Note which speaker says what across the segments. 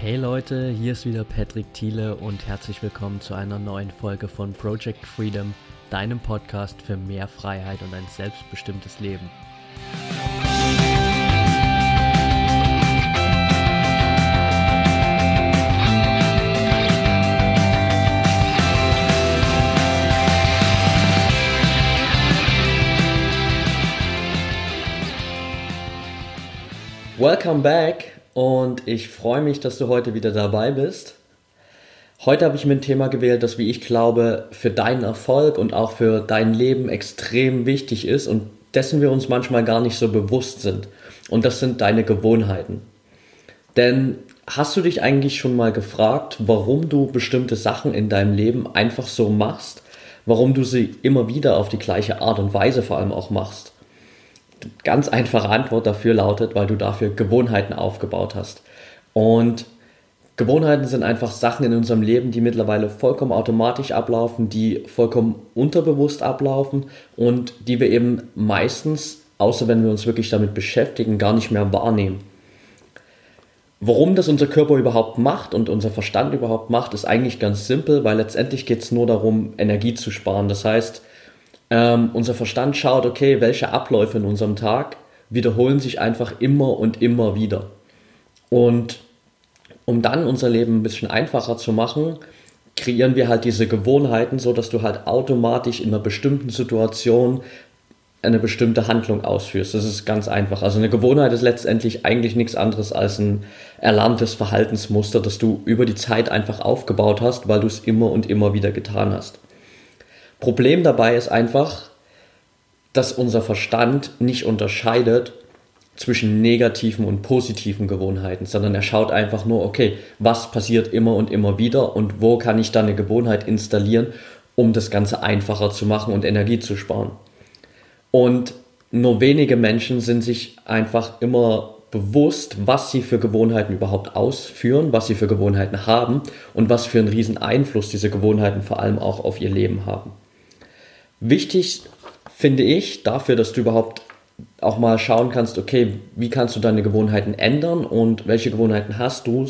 Speaker 1: Hey Leute, hier ist wieder Patrick Thiele und herzlich willkommen zu einer neuen Folge von Project Freedom, deinem Podcast für mehr Freiheit und ein selbstbestimmtes Leben. Welcome back und ich freue mich, dass du heute wieder dabei bist. Heute habe ich mir ein Thema gewählt, das, wie ich glaube, für deinen Erfolg und auch für dein Leben extrem wichtig ist und dessen wir uns manchmal gar nicht so bewusst sind. Und das sind deine Gewohnheiten. Denn hast du dich eigentlich schon mal gefragt, warum du bestimmte Sachen in deinem Leben einfach so machst? Warum du sie immer wieder auf die gleiche Art und Weise vor allem auch machst? Ganz einfache Antwort dafür lautet, weil du dafür Gewohnheiten aufgebaut hast. Und Gewohnheiten sind einfach Sachen in unserem Leben, die mittlerweile vollkommen automatisch ablaufen, die vollkommen unterbewusst ablaufen und die wir eben meistens, außer wenn wir uns wirklich damit beschäftigen, gar nicht mehr wahrnehmen. Warum das unser Körper überhaupt macht und unser Verstand überhaupt macht, ist eigentlich ganz simpel, weil letztendlich geht es nur darum, Energie zu sparen. Das heißt, ähm, unser Verstand schaut, okay, welche Abläufe in unserem Tag wiederholen sich einfach immer und immer wieder. Und um dann unser Leben ein bisschen einfacher zu machen, kreieren wir halt diese Gewohnheiten, so dass du halt automatisch in einer bestimmten Situation eine bestimmte Handlung ausführst. Das ist ganz einfach. Also eine Gewohnheit ist letztendlich eigentlich nichts anderes als ein erlerntes Verhaltensmuster, das du über die Zeit einfach aufgebaut hast, weil du es immer und immer wieder getan hast. Problem dabei ist einfach, dass unser Verstand nicht unterscheidet zwischen negativen und positiven Gewohnheiten, sondern er schaut einfach nur, okay, was passiert immer und immer wieder und wo kann ich dann eine Gewohnheit installieren, um das Ganze einfacher zu machen und Energie zu sparen. Und nur wenige Menschen sind sich einfach immer bewusst, was sie für Gewohnheiten überhaupt ausführen, was sie für Gewohnheiten haben und was für einen riesen Einfluss diese Gewohnheiten vor allem auch auf ihr Leben haben. Wichtig finde ich dafür, dass du überhaupt auch mal schauen kannst, okay, wie kannst du deine Gewohnheiten ändern und welche Gewohnheiten hast du,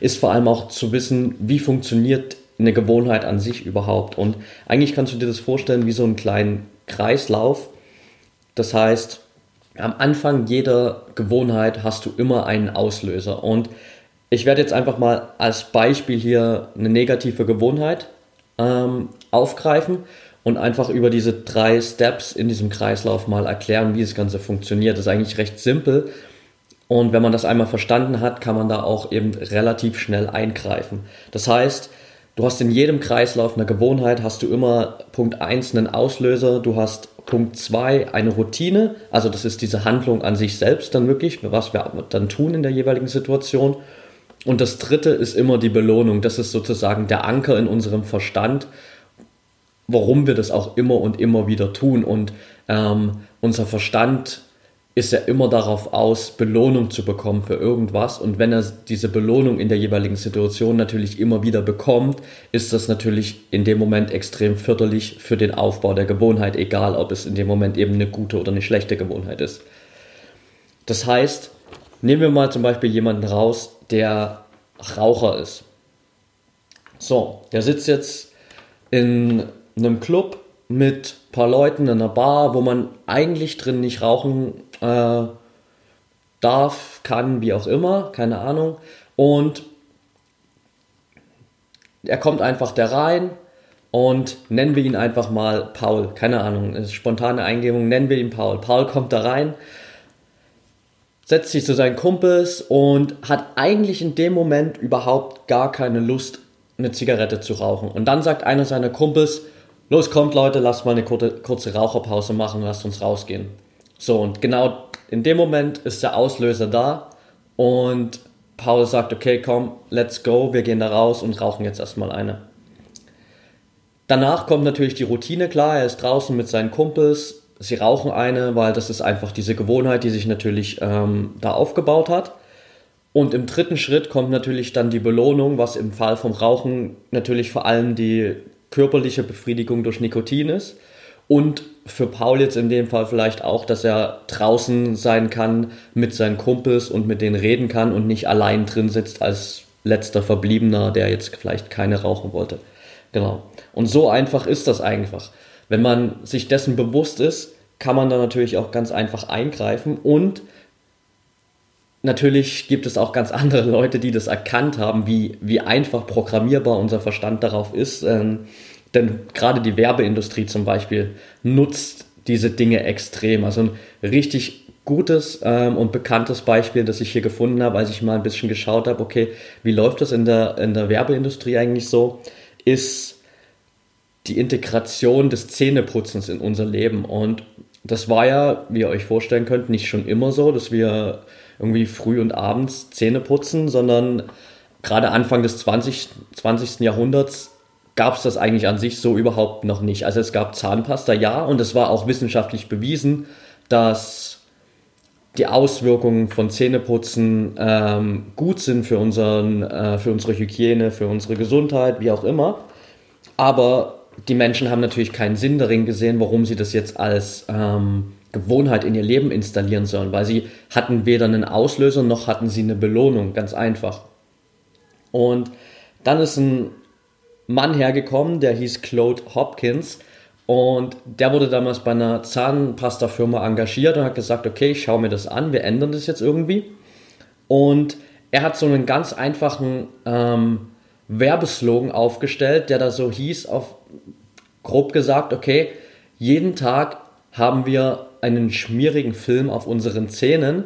Speaker 1: ist vor allem auch zu wissen, wie funktioniert eine Gewohnheit an sich überhaupt. Und eigentlich kannst du dir das vorstellen wie so einen kleinen Kreislauf. Das heißt, am Anfang jeder Gewohnheit hast du immer einen Auslöser. Und ich werde jetzt einfach mal als Beispiel hier eine negative Gewohnheit ähm, aufgreifen und einfach über diese drei Steps in diesem Kreislauf mal erklären, wie das Ganze funktioniert. Das ist eigentlich recht simpel. Und wenn man das einmal verstanden hat, kann man da auch eben relativ schnell eingreifen. Das heißt, du hast in jedem Kreislauf eine Gewohnheit, hast du immer Punkt 1 einen Auslöser, du hast Punkt 2 eine Routine, also das ist diese Handlung an sich selbst dann wirklich, was wir dann tun in der jeweiligen Situation. Und das dritte ist immer die Belohnung, das ist sozusagen der Anker in unserem Verstand, warum wir das auch immer und immer wieder tun. Und ähm, unser Verstand ist ja immer darauf aus, Belohnung zu bekommen für irgendwas. Und wenn er diese Belohnung in der jeweiligen Situation natürlich immer wieder bekommt, ist das natürlich in dem Moment extrem förderlich für den Aufbau der Gewohnheit, egal ob es in dem Moment eben eine gute oder eine schlechte Gewohnheit ist. Das heißt, nehmen wir mal zum Beispiel jemanden raus, der Raucher ist. So, der sitzt jetzt in einem Club mit ein paar Leuten in einer Bar, wo man eigentlich drin nicht rauchen äh, darf, kann, wie auch immer, keine Ahnung. Und er kommt einfach da rein und nennen wir ihn einfach mal Paul. Keine Ahnung, spontane Eingebung, nennen wir ihn Paul. Paul kommt da rein, setzt sich zu seinen Kumpels und hat eigentlich in dem Moment überhaupt gar keine Lust, eine Zigarette zu rauchen. Und dann sagt einer seiner Kumpels, los kommt Leute, lasst mal eine kurze, kurze Raucherpause machen, lasst uns rausgehen. So, und genau in dem Moment ist der Auslöser da und Paul sagt, okay, komm, let's go, wir gehen da raus und rauchen jetzt erstmal eine. Danach kommt natürlich die Routine klar, er ist draußen mit seinen Kumpels, sie rauchen eine, weil das ist einfach diese Gewohnheit, die sich natürlich ähm, da aufgebaut hat. Und im dritten Schritt kommt natürlich dann die Belohnung, was im Fall vom Rauchen natürlich vor allem die körperliche Befriedigung durch Nikotin ist. Und für Paul jetzt in dem Fall vielleicht auch, dass er draußen sein kann mit seinen Kumpels und mit denen reden kann und nicht allein drin sitzt als letzter Verbliebener, der jetzt vielleicht keine rauchen wollte. Genau. Und so einfach ist das einfach. Wenn man sich dessen bewusst ist, kann man da natürlich auch ganz einfach eingreifen und natürlich gibt es auch ganz andere Leute, die das erkannt haben, wie, wie einfach programmierbar unser Verstand darauf ist. Ähm, denn gerade die Werbeindustrie zum Beispiel nutzt diese Dinge extrem. Also ein richtig gutes ähm, und bekanntes Beispiel, das ich hier gefunden habe, als ich mal ein bisschen geschaut habe, okay, wie läuft das in der, in der Werbeindustrie eigentlich so, ist die Integration des Zähneputzens in unser Leben. Und das war ja, wie ihr euch vorstellen könnt, nicht schon immer so, dass wir irgendwie früh und abends Zähne putzen, sondern gerade Anfang des 20. 20. Jahrhunderts gab es das eigentlich an sich so überhaupt noch nicht. Also es gab Zahnpasta, ja, und es war auch wissenschaftlich bewiesen, dass die Auswirkungen von Zähneputzen ähm, gut sind für, unseren, äh, für unsere Hygiene, für unsere Gesundheit, wie auch immer. Aber die Menschen haben natürlich keinen Sinn darin gesehen, warum sie das jetzt als ähm, Gewohnheit in ihr Leben installieren sollen, weil sie hatten weder einen Auslöser noch hatten sie eine Belohnung, ganz einfach. Und dann ist ein Mann hergekommen, der hieß Claude Hopkins und der wurde damals bei einer Zahnpasta-Firma engagiert und hat gesagt, okay, ich schaue mir das an, wir ändern das jetzt irgendwie. Und er hat so einen ganz einfachen ähm, Werbeslogan aufgestellt, der da so hieß, auf grob gesagt, okay, jeden Tag haben wir einen schmierigen Film auf unseren Zähnen.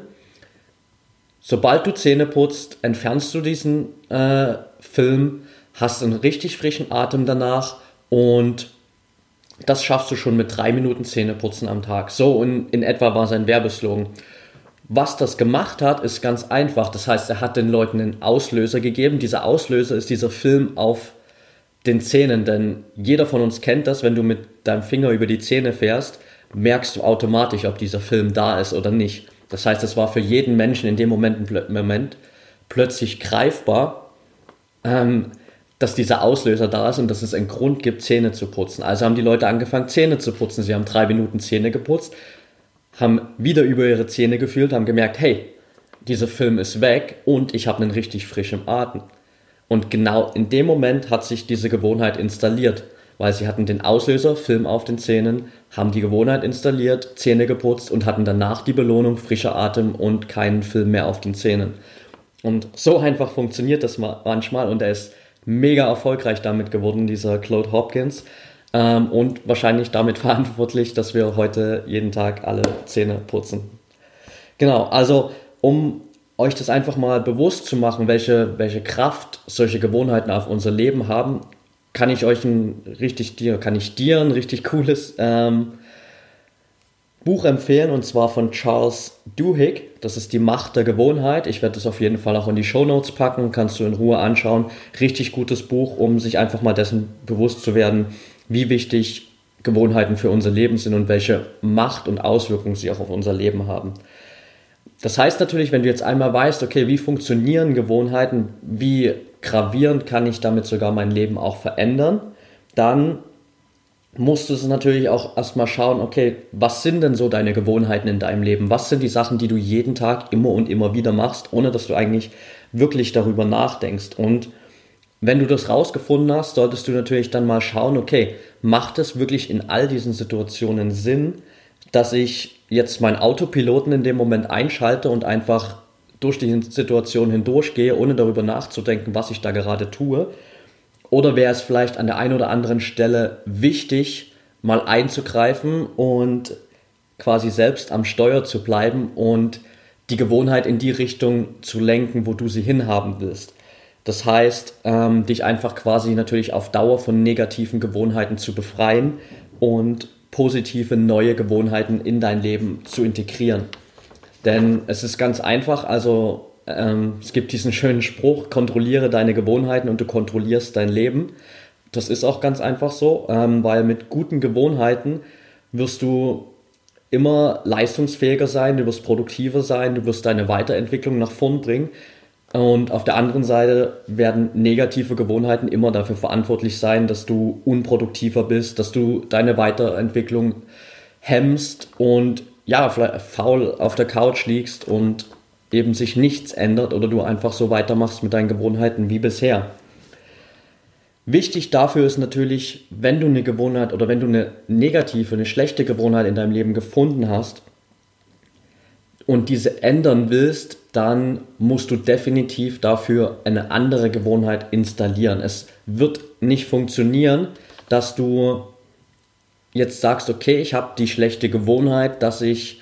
Speaker 1: Sobald du Zähne putzt, entfernst du diesen äh, Film, hast einen richtig frischen Atem danach und das schaffst du schon mit drei Minuten Zähneputzen am Tag. So in, in etwa war sein Werbeslogan. Was das gemacht hat, ist ganz einfach. Das heißt, er hat den Leuten einen Auslöser gegeben. Dieser Auslöser ist dieser Film auf den Zähnen, denn jeder von uns kennt das, wenn du mit deinem Finger über die Zähne fährst, merkst du automatisch, ob dieser Film da ist oder nicht. Das heißt, es war für jeden Menschen in dem Moment, Moment plötzlich greifbar, ähm, dass dieser Auslöser da ist und dass es einen Grund gibt, Zähne zu putzen. Also haben die Leute angefangen, Zähne zu putzen. Sie haben drei Minuten Zähne geputzt haben wieder über ihre Zähne gefühlt, haben gemerkt, hey, dieser Film ist weg und ich habe einen richtig frischen Atem. Und genau in dem Moment hat sich diese Gewohnheit installiert, weil sie hatten den Auslöser, Film auf den Zähnen, haben die Gewohnheit installiert, Zähne geputzt und hatten danach die Belohnung, frischer Atem und keinen Film mehr auf den Zähnen. Und so einfach funktioniert das manchmal und er ist mega erfolgreich damit geworden, dieser Claude Hopkins ähm, und wahrscheinlich damit verantwortlich, dass wir heute jeden Tag alle Zähne putzen. Genau, also um euch das einfach mal bewusst zu machen, welche, welche Kraft solche Gewohnheiten auf unser Leben haben, kann ich euch ein richtig dir, kann ich dir ein richtig cooles ähm, Buch empfehlen und zwar von Charles Duhigg. Das ist die Macht der Gewohnheit. Ich werde das auf jeden Fall auch in die Show Notes packen, kannst du in Ruhe anschauen. Richtig gutes Buch, um sich einfach mal dessen bewusst zu werden, wie wichtig Gewohnheiten für unser Leben sind und welche Macht und Auswirkungen sie auch auf unser Leben haben. Das heißt natürlich, wenn du jetzt einmal weißt, okay, wie funktionieren Gewohnheiten, wie gravierend kann ich damit sogar mein Leben auch verändern, dann musst du es natürlich auch erstmal schauen, okay, was sind denn so deine Gewohnheiten in deinem Leben? Was sind die Sachen, die du jeden Tag immer und immer wieder machst, ohne dass du eigentlich wirklich darüber nachdenkst? Und wenn du das rausgefunden hast, solltest du natürlich dann mal schauen, okay, macht es wirklich in all diesen Situationen Sinn, dass ich jetzt meinen Autopiloten in dem Moment einschalte und einfach durch die Situation hindurchgehe, ohne darüber nachzudenken, was ich da gerade tue? Oder wäre es vielleicht an der einen oder anderen Stelle wichtig, mal einzugreifen und quasi selbst am Steuer zu bleiben und die Gewohnheit in die Richtung zu lenken, wo du sie hinhaben willst? Das heißt, ähm, dich einfach quasi natürlich auf Dauer von negativen Gewohnheiten zu befreien und positive neue Gewohnheiten in dein Leben zu integrieren. Denn es ist ganz einfach, also ähm, es gibt diesen schönen Spruch, kontrolliere deine Gewohnheiten und du kontrollierst dein Leben. Das ist auch ganz einfach so, ähm, weil mit guten Gewohnheiten wirst du immer leistungsfähiger sein, du wirst produktiver sein, du wirst deine Weiterentwicklung nach vorn bringen und auf der anderen Seite werden negative Gewohnheiten immer dafür verantwortlich sein, dass du unproduktiver bist, dass du deine Weiterentwicklung hemmst und ja, faul auf der Couch liegst und eben sich nichts ändert oder du einfach so weitermachst mit deinen Gewohnheiten wie bisher. Wichtig dafür ist natürlich, wenn du eine Gewohnheit oder wenn du eine negative, eine schlechte Gewohnheit in deinem Leben gefunden hast und diese ändern willst, dann musst du definitiv dafür eine andere Gewohnheit installieren. Es wird nicht funktionieren, dass du jetzt sagst, okay, ich habe die schlechte Gewohnheit, dass ich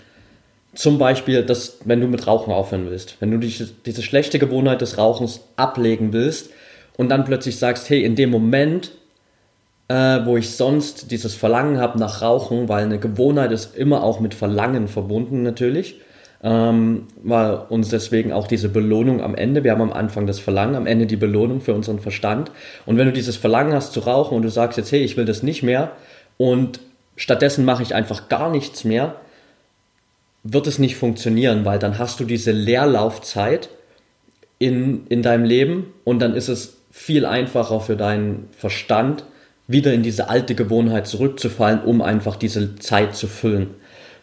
Speaker 1: zum Beispiel, dass, wenn du mit Rauchen aufhören willst, wenn du diese, diese schlechte Gewohnheit des Rauchens ablegen willst und dann plötzlich sagst, hey, in dem Moment, äh, wo ich sonst dieses Verlangen habe nach Rauchen, weil eine Gewohnheit ist immer auch mit Verlangen verbunden natürlich, ähm, weil uns deswegen auch diese Belohnung am Ende, wir haben am Anfang das Verlangen, am Ende die Belohnung für unseren Verstand. Und wenn du dieses Verlangen hast zu rauchen und du sagst jetzt, hey, ich will das nicht mehr und stattdessen mache ich einfach gar nichts mehr, wird es nicht funktionieren, weil dann hast du diese Leerlaufzeit in, in deinem Leben und dann ist es viel einfacher für deinen Verstand, wieder in diese alte Gewohnheit zurückzufallen, um einfach diese Zeit zu füllen.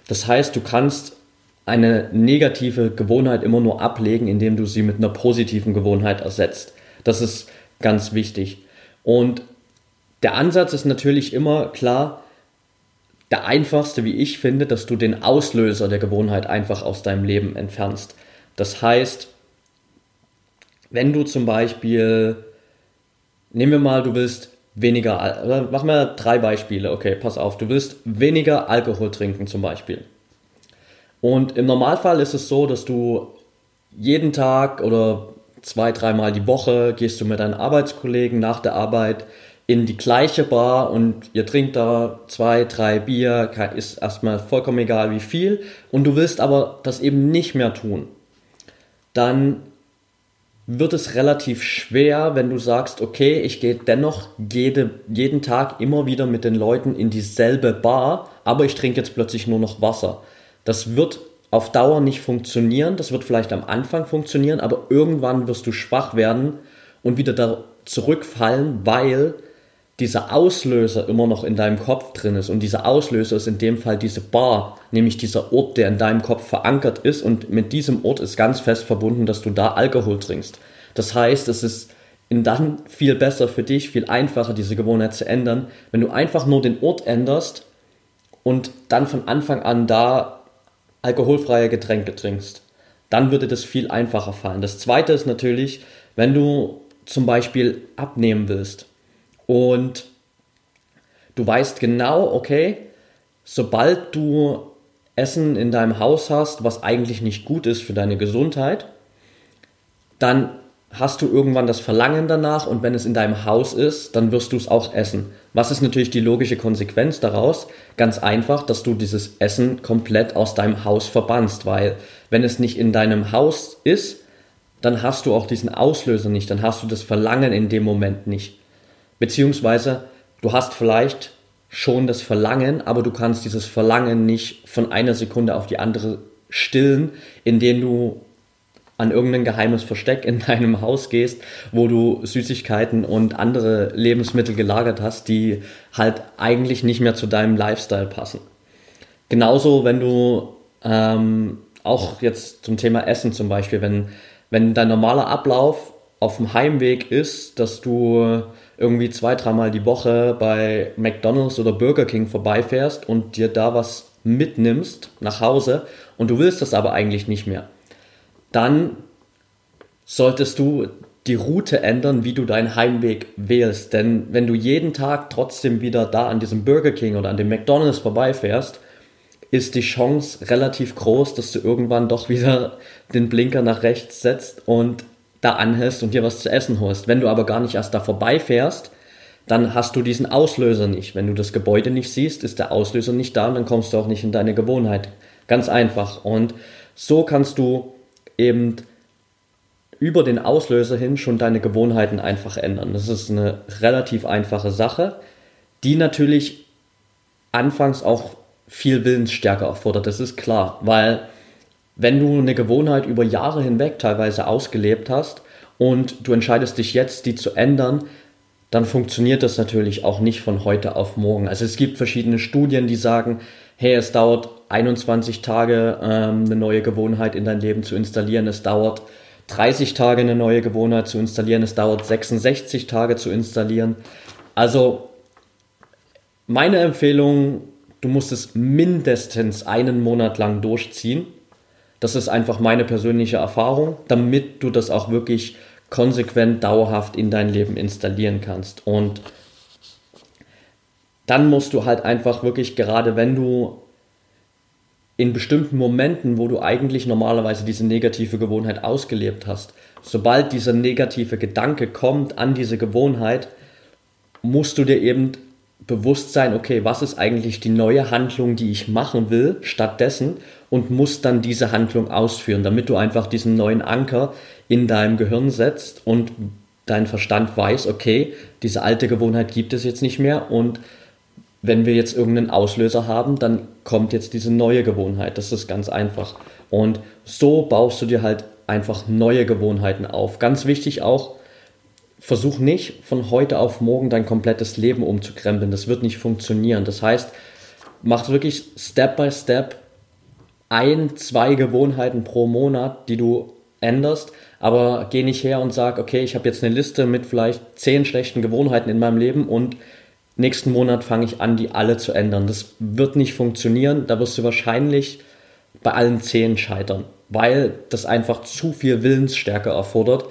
Speaker 1: Das heißt, du kannst eine negative Gewohnheit immer nur ablegen, indem du sie mit einer positiven Gewohnheit ersetzt. Das ist ganz wichtig. Und der Ansatz ist natürlich immer klar, der einfachste, wie ich finde, dass du den Auslöser der Gewohnheit einfach aus deinem Leben entfernst. Das heißt, wenn du zum Beispiel, nehmen wir mal, du willst weniger, mach mal drei Beispiele, okay, pass auf, du willst weniger Alkohol trinken zum Beispiel. Und im Normalfall ist es so, dass du jeden Tag oder zwei, dreimal die Woche gehst du mit deinen Arbeitskollegen nach der Arbeit in die gleiche Bar und ihr trinkt da zwei, drei Bier, ist erstmal vollkommen egal wie viel, und du willst aber das eben nicht mehr tun, dann wird es relativ schwer, wenn du sagst, okay, ich gehe dennoch jede, jeden Tag immer wieder mit den Leuten in dieselbe Bar, aber ich trinke jetzt plötzlich nur noch Wasser. Das wird auf Dauer nicht funktionieren, das wird vielleicht am Anfang funktionieren, aber irgendwann wirst du schwach werden und wieder da zurückfallen, weil dieser Auslöser immer noch in deinem Kopf drin ist. Und dieser Auslöser ist in dem Fall diese Bar, nämlich dieser Ort, der in deinem Kopf verankert ist. Und mit diesem Ort ist ganz fest verbunden, dass du da Alkohol trinkst. Das heißt, es ist dann viel besser für dich, viel einfacher, diese Gewohnheit zu ändern, wenn du einfach nur den Ort änderst und dann von Anfang an da alkoholfreie Getränke trinkst. Dann würde das viel einfacher fallen. Das zweite ist natürlich, wenn du zum Beispiel abnehmen willst und du weißt genau, okay, sobald du Essen in deinem Haus hast, was eigentlich nicht gut ist für deine Gesundheit, dann hast du irgendwann das Verlangen danach und wenn es in deinem Haus ist, dann wirst du es auch essen. Was ist natürlich die logische Konsequenz daraus? Ganz einfach, dass du dieses Essen komplett aus deinem Haus verbannst, weil wenn es nicht in deinem Haus ist, dann hast du auch diesen Auslöser nicht, dann hast du das Verlangen in dem Moment nicht. Beziehungsweise du hast vielleicht schon das Verlangen, aber du kannst dieses Verlangen nicht von einer Sekunde auf die andere stillen, indem du an irgendein geheimes Versteck in deinem Haus gehst, wo du Süßigkeiten und andere Lebensmittel gelagert hast, die halt eigentlich nicht mehr zu deinem Lifestyle passen. Genauso, wenn du ähm, auch jetzt zum Thema Essen zum Beispiel, wenn, wenn dein normaler Ablauf auf dem Heimweg ist, dass du irgendwie zwei, dreimal die Woche bei McDonald's oder Burger King vorbeifährst und dir da was mitnimmst nach Hause und du willst das aber eigentlich nicht mehr, dann solltest du die Route ändern, wie du deinen Heimweg wählst. Denn wenn du jeden Tag trotzdem wieder da an diesem Burger King oder an dem McDonald's vorbeifährst, ist die Chance relativ groß, dass du irgendwann doch wieder den Blinker nach rechts setzt und da anhältst und dir was zu essen holst. Wenn du aber gar nicht erst da vorbeifährst, dann hast du diesen Auslöser nicht. Wenn du das Gebäude nicht siehst, ist der Auslöser nicht da und dann kommst du auch nicht in deine Gewohnheit. Ganz einfach. Und so kannst du eben über den Auslöser hin schon deine Gewohnheiten einfach ändern. Das ist eine relativ einfache Sache, die natürlich anfangs auch viel Willensstärke erfordert. Das ist klar, weil wenn du eine Gewohnheit über Jahre hinweg teilweise ausgelebt hast und du entscheidest dich jetzt, die zu ändern, dann funktioniert das natürlich auch nicht von heute auf morgen. Also es gibt verschiedene Studien, die sagen, hey, es dauert 21 Tage, ähm, eine neue Gewohnheit in dein Leben zu installieren. Es dauert 30 Tage, eine neue Gewohnheit zu installieren. Es dauert 66 Tage zu installieren. Also meine Empfehlung, du musst es mindestens einen Monat lang durchziehen. Das ist einfach meine persönliche Erfahrung, damit du das auch wirklich konsequent, dauerhaft in dein Leben installieren kannst. Und dann musst du halt einfach wirklich, gerade wenn du in bestimmten Momenten, wo du eigentlich normalerweise diese negative Gewohnheit ausgelebt hast, sobald dieser negative Gedanke kommt an diese Gewohnheit, musst du dir eben bewusst sein, okay, was ist eigentlich die neue Handlung, die ich machen will, stattdessen und musst dann diese Handlung ausführen, damit du einfach diesen neuen Anker in deinem Gehirn setzt und dein Verstand weiß, okay, diese alte Gewohnheit gibt es jetzt nicht mehr und wenn wir jetzt irgendeinen Auslöser haben, dann kommt jetzt diese neue Gewohnheit. Das ist ganz einfach. Und so baust du dir halt einfach neue Gewohnheiten auf. Ganz wichtig auch, versuch nicht von heute auf morgen dein komplettes Leben umzukrempeln. Das wird nicht funktionieren. Das heißt, mach wirklich Step by Step ein, zwei Gewohnheiten pro Monat, die du änderst, aber geh nicht her und sag, okay, ich habe jetzt eine Liste mit vielleicht zehn schlechten Gewohnheiten in meinem Leben und nächsten Monat fange ich an, die alle zu ändern. Das wird nicht funktionieren, da wirst du wahrscheinlich bei allen zehn scheitern, weil das einfach zu viel Willensstärke erfordert,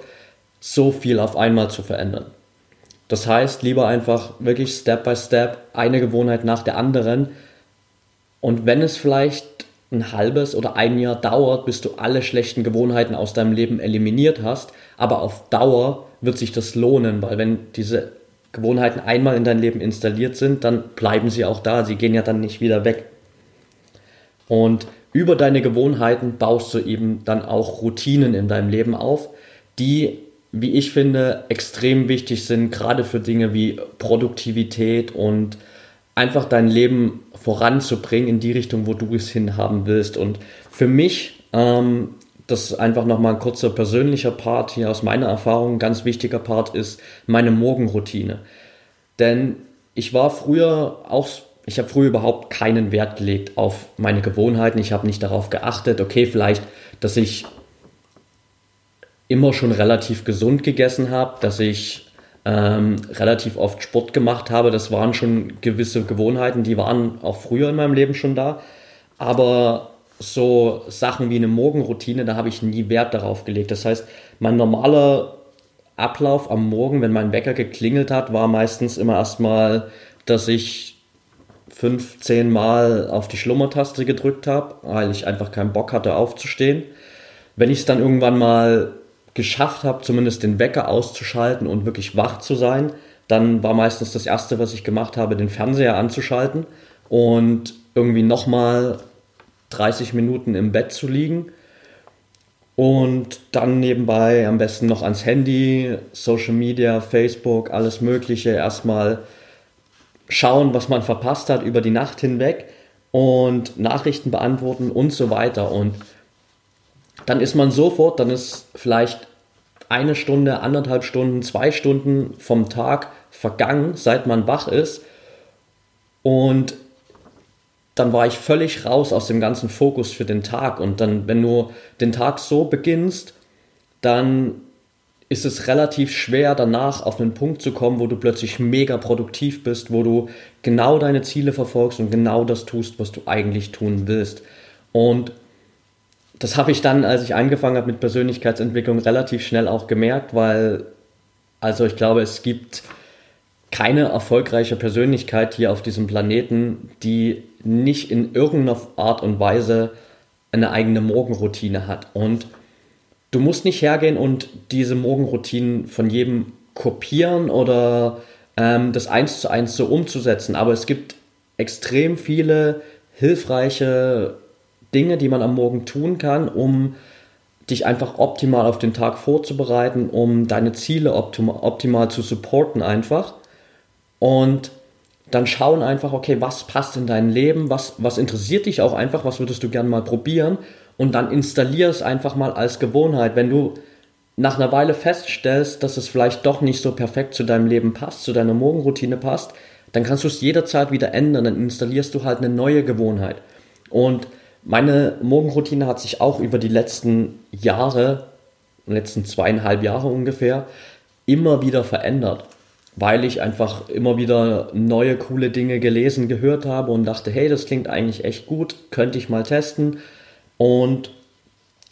Speaker 1: so viel auf einmal zu verändern. Das heißt, lieber einfach wirklich Step by Step eine Gewohnheit nach der anderen. Und wenn es vielleicht ein halbes oder ein Jahr dauert, bis du alle schlechten Gewohnheiten aus deinem Leben eliminiert hast, aber auf Dauer wird sich das lohnen, weil wenn diese Gewohnheiten einmal in dein Leben installiert sind, dann bleiben sie auch da, sie gehen ja dann nicht wieder weg. Und über deine Gewohnheiten baust du eben dann auch Routinen in deinem Leben auf, die wie ich finde, extrem wichtig sind, gerade für Dinge wie Produktivität und einfach dein Leben voranzubringen in die Richtung, wo du es hinhaben willst. Und für mich, ähm, das ist einfach nochmal ein kurzer persönlicher Part hier aus meiner Erfahrung, ein ganz wichtiger Part ist meine Morgenroutine. Denn ich war früher auch, ich habe früher überhaupt keinen Wert gelegt auf meine Gewohnheiten. Ich habe nicht darauf geachtet, okay, vielleicht, dass ich immer schon relativ gesund gegessen habe, dass ich ähm, relativ oft Sport gemacht habe. Das waren schon gewisse Gewohnheiten, die waren auch früher in meinem Leben schon da. Aber so Sachen wie eine Morgenroutine, da habe ich nie Wert darauf gelegt. Das heißt, mein normaler Ablauf am Morgen, wenn mein Wecker geklingelt hat, war meistens immer erstmal, dass ich fünf, zehn Mal auf die Schlummertaste gedrückt habe, weil ich einfach keinen Bock hatte aufzustehen. Wenn ich es dann irgendwann mal geschafft habe, zumindest den Wecker auszuschalten und wirklich wach zu sein, dann war meistens das Erste, was ich gemacht habe, den Fernseher anzuschalten und irgendwie nochmal 30 Minuten im Bett zu liegen und dann nebenbei am besten noch ans Handy, Social Media, Facebook, alles Mögliche erstmal schauen, was man verpasst hat über die Nacht hinweg und Nachrichten beantworten und so weiter. Und dann ist man sofort, dann ist vielleicht eine Stunde, anderthalb Stunden, zwei Stunden vom Tag vergangen, seit man wach ist. Und dann war ich völlig raus aus dem ganzen Fokus für den Tag. Und dann, wenn du den Tag so beginnst, dann ist es relativ schwer danach auf einen Punkt zu kommen, wo du plötzlich mega produktiv bist, wo du genau deine Ziele verfolgst und genau das tust, was du eigentlich tun willst. Und das habe ich dann, als ich angefangen habe mit Persönlichkeitsentwicklung, relativ schnell auch gemerkt, weil, also ich glaube, es gibt keine erfolgreiche Persönlichkeit hier auf diesem Planeten, die nicht in irgendeiner Art und Weise eine eigene Morgenroutine hat. Und du musst nicht hergehen und diese Morgenroutinen von jedem kopieren oder ähm, das eins zu eins so umzusetzen. Aber es gibt extrem viele hilfreiche Dinge, die man am Morgen tun kann, um dich einfach optimal auf den Tag vorzubereiten, um deine Ziele optimal, zu supporten einfach. Und dann schauen einfach, okay, was passt in dein Leben, was, was interessiert dich auch einfach, was würdest du gerne mal probieren und dann installier es einfach mal als Gewohnheit. Wenn du nach einer Weile feststellst, dass es vielleicht doch nicht so perfekt zu deinem Leben passt, zu deiner Morgenroutine passt, dann kannst du es jederzeit wieder ändern, dann installierst du halt eine neue Gewohnheit. Und meine Morgenroutine hat sich auch über die letzten Jahre, letzten zweieinhalb Jahre ungefähr, immer wieder verändert, weil ich einfach immer wieder neue coole Dinge gelesen, gehört habe und dachte, hey, das klingt eigentlich echt gut, könnte ich mal testen. Und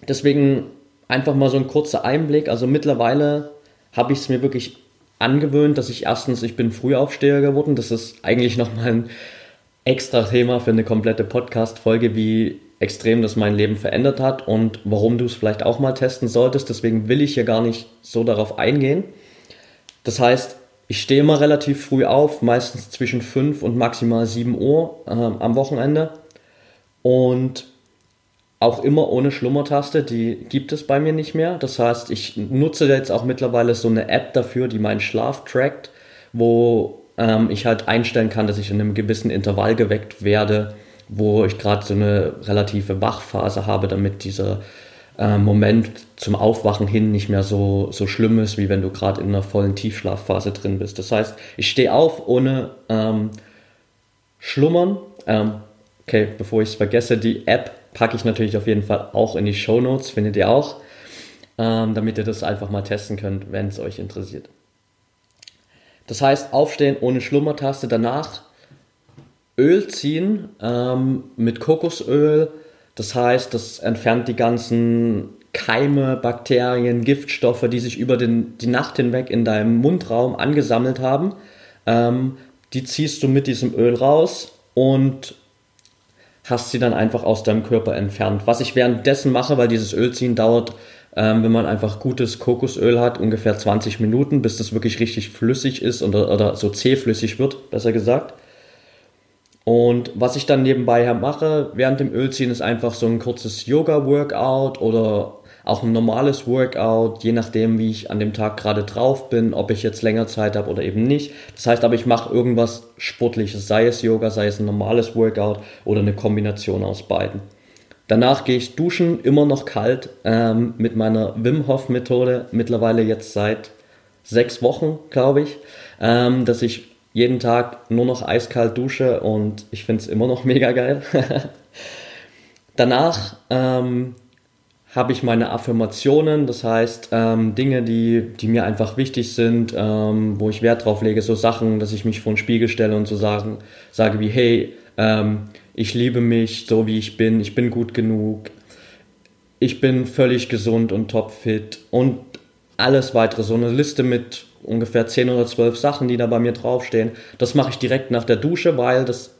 Speaker 1: deswegen einfach mal so ein kurzer Einblick. Also mittlerweile habe ich es mir wirklich angewöhnt, dass ich erstens, ich bin Frühaufsteher geworden. Das ist eigentlich nochmal ein extra Thema für eine komplette Podcast-Folge, wie extrem das mein Leben verändert hat und warum du es vielleicht auch mal testen solltest. Deswegen will ich hier gar nicht so darauf eingehen. Das heißt, ich stehe immer relativ früh auf, meistens zwischen 5 und maximal 7 Uhr äh, am Wochenende. Und auch immer ohne Schlummertaste, die gibt es bei mir nicht mehr. Das heißt, ich nutze jetzt auch mittlerweile so eine App dafür, die meinen Schlaf trackt, wo ähm, ich halt einstellen kann, dass ich in einem gewissen Intervall geweckt werde, wo ich gerade so eine relative Wachphase habe, damit dieser äh, Moment zum Aufwachen hin nicht mehr so, so schlimm ist, wie wenn du gerade in einer vollen Tiefschlafphase drin bist. Das heißt, ich stehe auf ohne ähm, Schlummern. Ähm, okay, bevor ich es vergesse, die App packe ich natürlich auf jeden Fall auch in die Show Notes, findet ihr auch, ähm, damit ihr das einfach mal testen könnt, wenn es euch interessiert. Das heißt, aufstehen ohne Schlummertaste, danach Öl ziehen ähm, mit Kokosöl. Das heißt, das entfernt die ganzen Keime, Bakterien, Giftstoffe, die sich über den, die Nacht hinweg in deinem Mundraum angesammelt haben. Ähm, die ziehst du mit diesem Öl raus und hast sie dann einfach aus deinem Körper entfernt. Was ich währenddessen mache, weil dieses Ölziehen dauert, ähm, wenn man einfach gutes Kokosöl hat, ungefähr 20 Minuten, bis das wirklich richtig flüssig ist oder, oder so zähflüssig wird, besser gesagt. Und was ich dann nebenbei mache, während dem Ölziehen, ist einfach so ein kurzes Yoga-Workout oder auch ein normales Workout, je nachdem, wie ich an dem Tag gerade drauf bin, ob ich jetzt länger Zeit habe oder eben nicht. Das heißt aber, ich mache irgendwas Sportliches, sei es Yoga, sei es ein normales Workout oder eine Kombination aus beiden. Danach gehe ich duschen, immer noch kalt, ähm, mit meiner Wim Hof Methode, mittlerweile jetzt seit sechs Wochen, glaube ich, ähm, dass ich jeden Tag nur noch eiskalt dusche und ich finde es immer noch mega geil. Danach ähm, habe ich meine Affirmationen, das heißt ähm, Dinge, die, die mir einfach wichtig sind, ähm, wo ich Wert drauf lege, so Sachen, dass ich mich vor den Spiegel stelle und so sagen, sage wie, hey, ähm, ich liebe mich so wie ich bin, ich bin gut genug, ich bin völlig gesund und topfit und alles weitere, so eine Liste mit ungefähr 10 oder 12 Sachen, die da bei mir draufstehen, das mache ich direkt nach der Dusche, weil das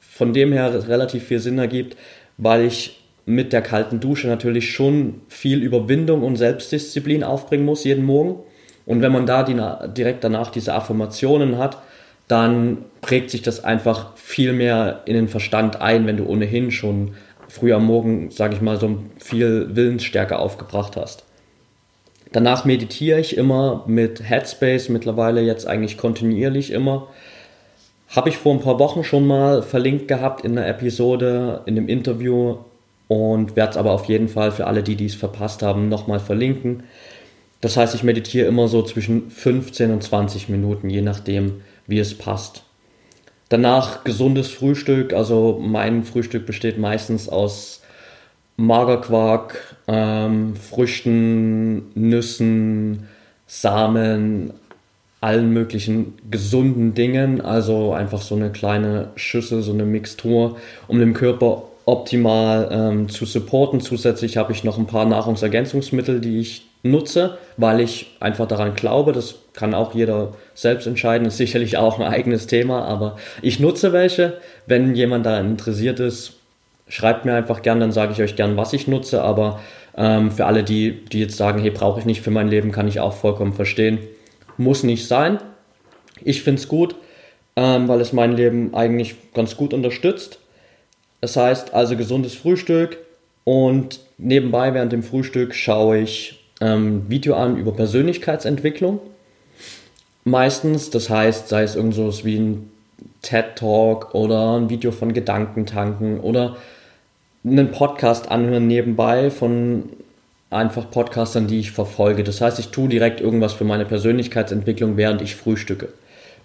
Speaker 1: von dem her relativ viel Sinn ergibt, weil ich mit der kalten Dusche natürlich schon viel Überwindung und Selbstdisziplin aufbringen muss jeden Morgen. Und wenn man da die, direkt danach diese Affirmationen hat, dann prägt sich das einfach viel mehr in den Verstand ein, wenn du ohnehin schon früh am Morgen, sage ich mal, so viel Willensstärke aufgebracht hast. Danach meditiere ich immer mit Headspace, mittlerweile jetzt eigentlich kontinuierlich immer. Habe ich vor ein paar Wochen schon mal verlinkt gehabt in einer Episode, in einem Interview und werde es aber auf jeden Fall für alle, die dies verpasst haben, nochmal verlinken. Das heißt, ich meditiere immer so zwischen 15 und 20 Minuten, je nachdem, wie es passt. Danach gesundes Frühstück, also mein Frühstück besteht meistens aus Magerquark, ähm, Früchten, Nüssen, Samen, allen möglichen gesunden Dingen. Also einfach so eine kleine Schüssel, so eine Mixtur, um dem Körper optimal ähm, zu supporten. Zusätzlich habe ich noch ein paar Nahrungsergänzungsmittel, die ich nutze, weil ich einfach daran glaube, das kann auch jeder selbst entscheiden, ist sicherlich auch ein eigenes Thema, aber ich nutze welche. Wenn jemand da interessiert ist, schreibt mir einfach gern, dann sage ich euch gern, was ich nutze, aber ähm, für alle, die, die jetzt sagen, hey, brauche ich nicht für mein Leben, kann ich auch vollkommen verstehen. Muss nicht sein. Ich finde es gut, ähm, weil es mein Leben eigentlich ganz gut unterstützt. Das heißt also gesundes Frühstück und nebenbei während dem Frühstück schaue ich ähm, Video an über Persönlichkeitsentwicklung. Meistens, das heißt, sei es irgendwas wie ein TED Talk oder ein Video von Gedankentanken oder einen Podcast anhören nebenbei von einfach Podcastern, die ich verfolge. Das heißt, ich tue direkt irgendwas für meine Persönlichkeitsentwicklung, während ich frühstücke.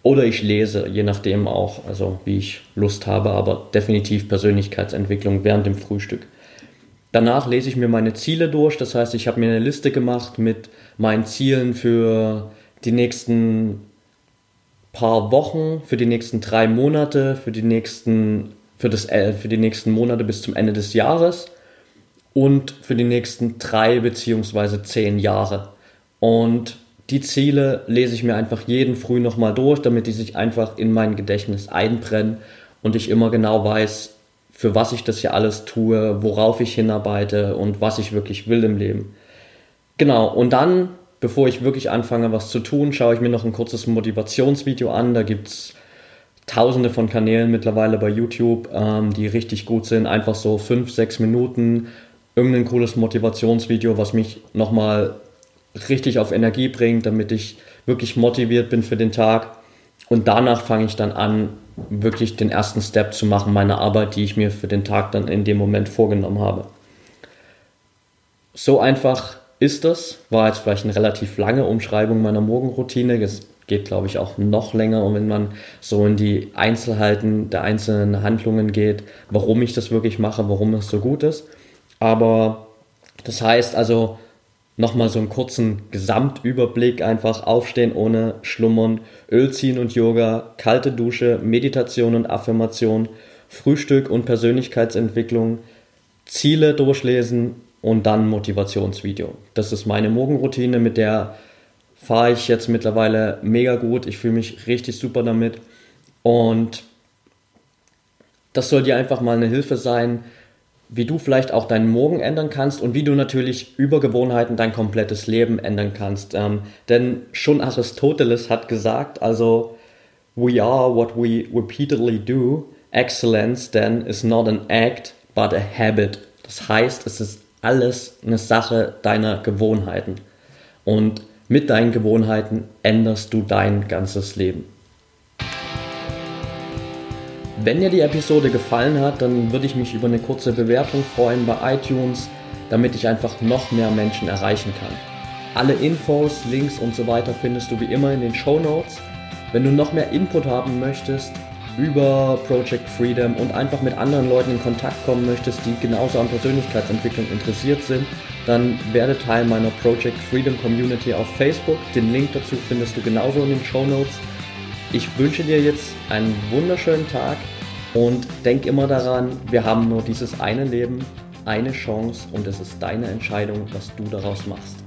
Speaker 1: Oder ich lese, je nachdem auch, also wie ich Lust habe, aber definitiv Persönlichkeitsentwicklung während dem Frühstück. Danach lese ich mir meine Ziele durch, das heißt, ich habe mir eine Liste gemacht mit meinen Zielen für die nächsten paar Wochen, für die nächsten drei Monate, für die nächsten, für das, für die nächsten Monate bis zum Ende des Jahres und für die nächsten drei beziehungsweise zehn Jahre. Und die Ziele lese ich mir einfach jeden Früh nochmal durch, damit die sich einfach in mein Gedächtnis einbrennen und ich immer genau weiß, für was ich das hier alles tue, worauf ich hinarbeite und was ich wirklich will im Leben. Genau, und dann, bevor ich wirklich anfange, was zu tun, schaue ich mir noch ein kurzes Motivationsvideo an. Da gibt es tausende von Kanälen mittlerweile bei YouTube, ähm, die richtig gut sind. Einfach so fünf, sechs Minuten, irgendein cooles Motivationsvideo, was mich nochmal richtig auf Energie bringt, damit ich wirklich motiviert bin für den Tag. Und danach fange ich dann an, wirklich den ersten Step zu machen, meine Arbeit, die ich mir für den Tag dann in dem Moment vorgenommen habe. So einfach ist das. War jetzt vielleicht eine relativ lange Umschreibung meiner Morgenroutine. Es geht, glaube ich, auch noch länger, und wenn man so in die Einzelheiten der einzelnen Handlungen geht, warum ich das wirklich mache, warum es so gut ist. Aber das heißt also, nochmal so einen kurzen Gesamtüberblick, einfach aufstehen ohne Schlummern, Öl ziehen und Yoga, kalte Dusche, Meditation und Affirmation, Frühstück und Persönlichkeitsentwicklung, Ziele durchlesen und dann Motivationsvideo. Das ist meine Morgenroutine, mit der fahre ich jetzt mittlerweile mega gut. Ich fühle mich richtig super damit und das soll dir einfach mal eine Hilfe sein, wie du vielleicht auch deinen Morgen ändern kannst und wie du natürlich über Gewohnheiten dein komplettes Leben ändern kannst. Ähm, denn schon Aristoteles hat gesagt, also we are what we repeatedly do. Excellence then is not an act, but a habit. Das heißt, es ist alles eine Sache deiner Gewohnheiten. Und mit deinen Gewohnheiten änderst du dein ganzes Leben. Wenn dir die Episode gefallen hat, dann würde ich mich über eine kurze Bewertung freuen bei iTunes, damit ich einfach noch mehr Menschen erreichen kann. Alle Infos, Links und so weiter findest du wie immer in den Show Notes. Wenn du noch mehr Input haben möchtest über Project Freedom und einfach mit anderen Leuten in Kontakt kommen möchtest, die genauso an Persönlichkeitsentwicklung interessiert sind, dann werde Teil meiner Project Freedom Community auf Facebook. Den Link dazu findest du genauso in den Show Notes. Ich wünsche dir jetzt einen wunderschönen Tag und denk immer daran, wir haben nur dieses eine Leben, eine Chance und es ist deine Entscheidung, was du daraus machst.